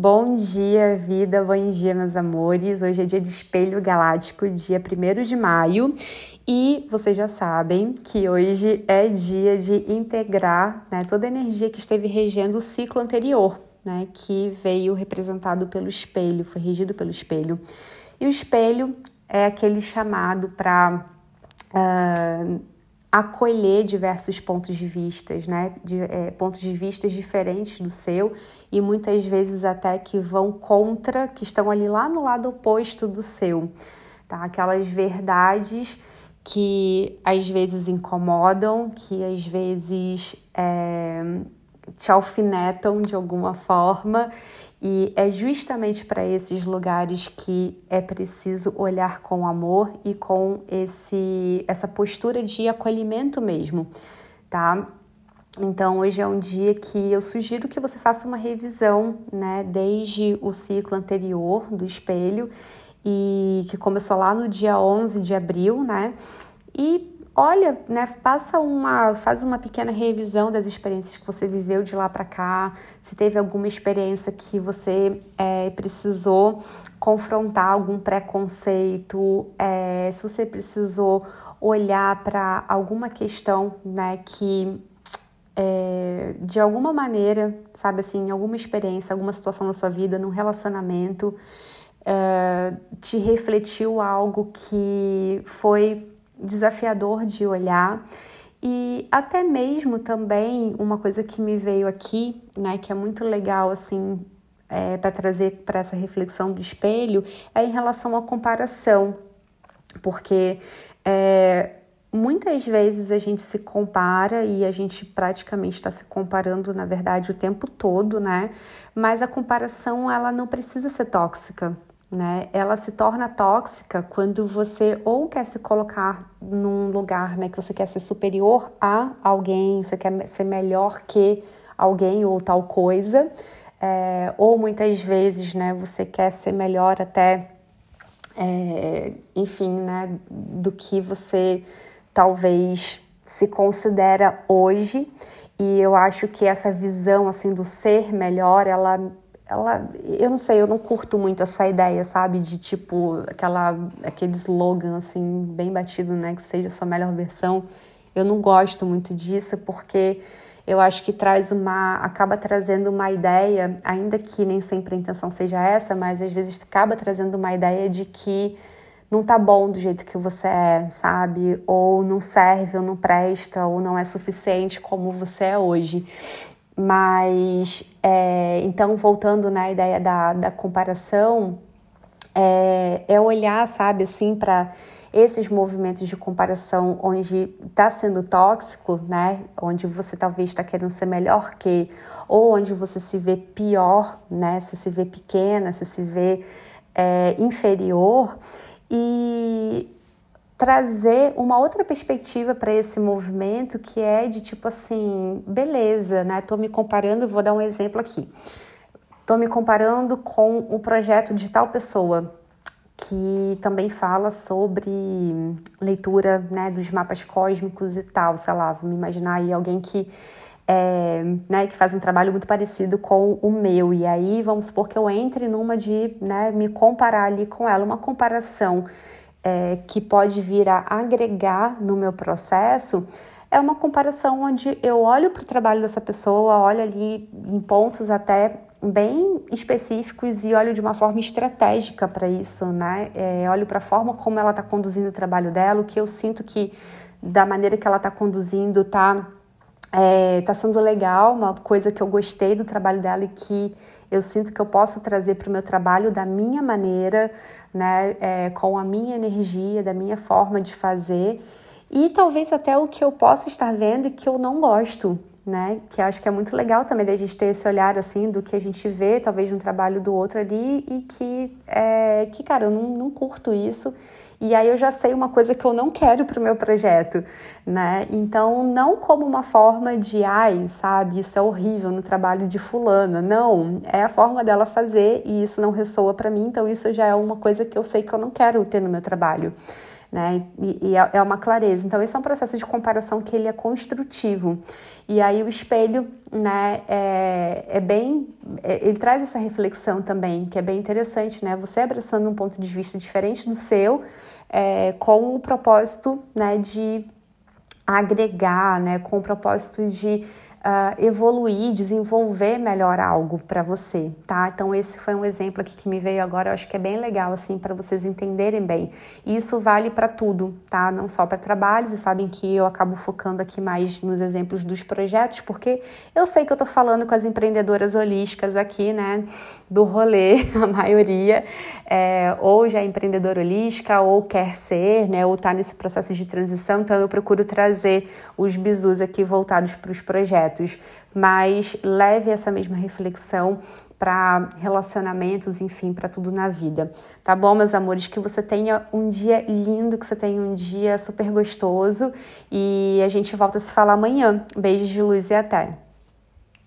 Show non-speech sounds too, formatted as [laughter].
Bom dia, vida, bom dia, meus amores. Hoje é dia de espelho galáctico, dia 1 de maio, e vocês já sabem que hoje é dia de integrar né, toda a energia que esteve regendo o ciclo anterior, né, que veio representado pelo espelho, foi regido pelo espelho. E o espelho é aquele chamado para. Uh, ah, acolher diversos pontos de vistas, né? De, é, pontos de vistas diferentes do seu e muitas vezes até que vão contra, que estão ali lá no lado oposto do seu, tá? Aquelas verdades que às vezes incomodam, que às vezes é, te alfinetam de alguma forma e é justamente para esses lugares que é preciso olhar com amor e com esse essa postura de acolhimento mesmo, tá? Então, hoje é um dia que eu sugiro que você faça uma revisão, né, desde o ciclo anterior do espelho e que começou lá no dia 11 de abril, né? E olha, né, passa uma, faz uma pequena revisão das experiências que você viveu de lá para cá, se teve alguma experiência que você é, precisou confrontar algum preconceito, é, se você precisou olhar para alguma questão, né, que é, de alguma maneira, sabe assim, alguma experiência, alguma situação na sua vida, num relacionamento, é, te refletiu algo que foi desafiador de olhar. E até mesmo também uma coisa que me veio aqui, né, que é muito legal assim é, para trazer para essa reflexão do espelho, é em relação à comparação, porque é, muitas vezes a gente se compara e a gente praticamente está se comparando, na verdade, o tempo todo, né? Mas a comparação ela não precisa ser tóxica né? Ela se torna tóxica quando você ou quer se colocar num lugar, né, que você quer ser superior a alguém, você quer ser melhor que alguém ou tal coisa, é, ou muitas vezes, né, você quer ser melhor até, é, enfim, né, do que você talvez se considera hoje. E eu acho que essa visão assim do ser melhor, ela ela, eu não sei, eu não curto muito essa ideia, sabe, de tipo aquela aquele slogan assim bem batido, né, que seja a sua melhor versão. Eu não gosto muito disso porque eu acho que traz uma acaba trazendo uma ideia, ainda que nem sempre a intenção seja essa, mas às vezes acaba trazendo uma ideia de que não tá bom do jeito que você é, sabe? Ou não serve, ou não presta, ou não é suficiente como você é hoje. Mas, é, então, voltando na ideia da, da comparação, é, é olhar, sabe, assim, para esses movimentos de comparação onde está sendo tóxico, né? Onde você talvez está querendo ser melhor que, ou onde você se vê pior, né? Se se vê pequena, se se vê é, inferior. E trazer uma outra perspectiva para esse movimento que é de tipo assim, beleza, né? Tô me comparando, vou dar um exemplo aqui. Tô me comparando com o projeto de tal pessoa que também fala sobre leitura, né, dos mapas cósmicos e tal, sei lá, vamos imaginar aí alguém que é, né, que faz um trabalho muito parecido com o meu. E aí vamos supor que eu entre numa de né, me comparar ali com ela, uma comparação é, que pode vir a agregar no meu processo é uma comparação onde eu olho para o trabalho dessa pessoa, olho ali em pontos até bem específicos e olho de uma forma estratégica para isso, né? É, olho para a forma como ela está conduzindo o trabalho dela, o que eu sinto que da maneira que ela está conduzindo está é, tá sendo legal, uma coisa que eu gostei do trabalho dela e que eu sinto que eu posso trazer para o meu trabalho da minha maneira, né, é, com a minha energia, da minha forma de fazer e talvez até o que eu possa estar vendo e que eu não gosto, né? Que acho que é muito legal também da gente ter esse olhar assim do que a gente vê, talvez no trabalho do outro ali e que é que cara, eu não, não curto isso e aí eu já sei uma coisa que eu não quero para o meu projeto, né? Então, não como uma forma de, ai, sabe, isso é horrível no trabalho de fulana. Não, é a forma dela fazer e isso não ressoa para mim, então isso já é uma coisa que eu sei que eu não quero ter no meu trabalho. Né? E, e é, é uma clareza. Então, esse é um processo de comparação que ele é construtivo. E aí o espelho, né, é, é bem, é, ele traz essa reflexão também, que é bem interessante, né? Você abraçando um ponto de vista diferente do seu, é, com o propósito, né, de agregar, né, com o propósito de uh, evoluir, desenvolver melhor algo para você, tá? Então esse foi um exemplo aqui que me veio agora, eu acho que é bem legal assim para vocês entenderem bem. E isso vale para tudo, tá? Não só para trabalho, vocês sabem que eu acabo focando aqui mais nos exemplos dos projetos, porque eu sei que eu tô falando com as empreendedoras holísticas aqui, né, do rolê, [laughs] a maioria, é, ou já é empreendedora holística, ou quer ser, né, ou tá nesse processo de transição, então eu procuro trazer os bizus aqui voltados para os projetos projetos, mas leve essa mesma reflexão para relacionamentos, enfim, para tudo na vida. Tá bom, meus amores? Que você tenha um dia lindo, que você tenha um dia super gostoso e a gente volta a se falar amanhã. Beijos de luz e até!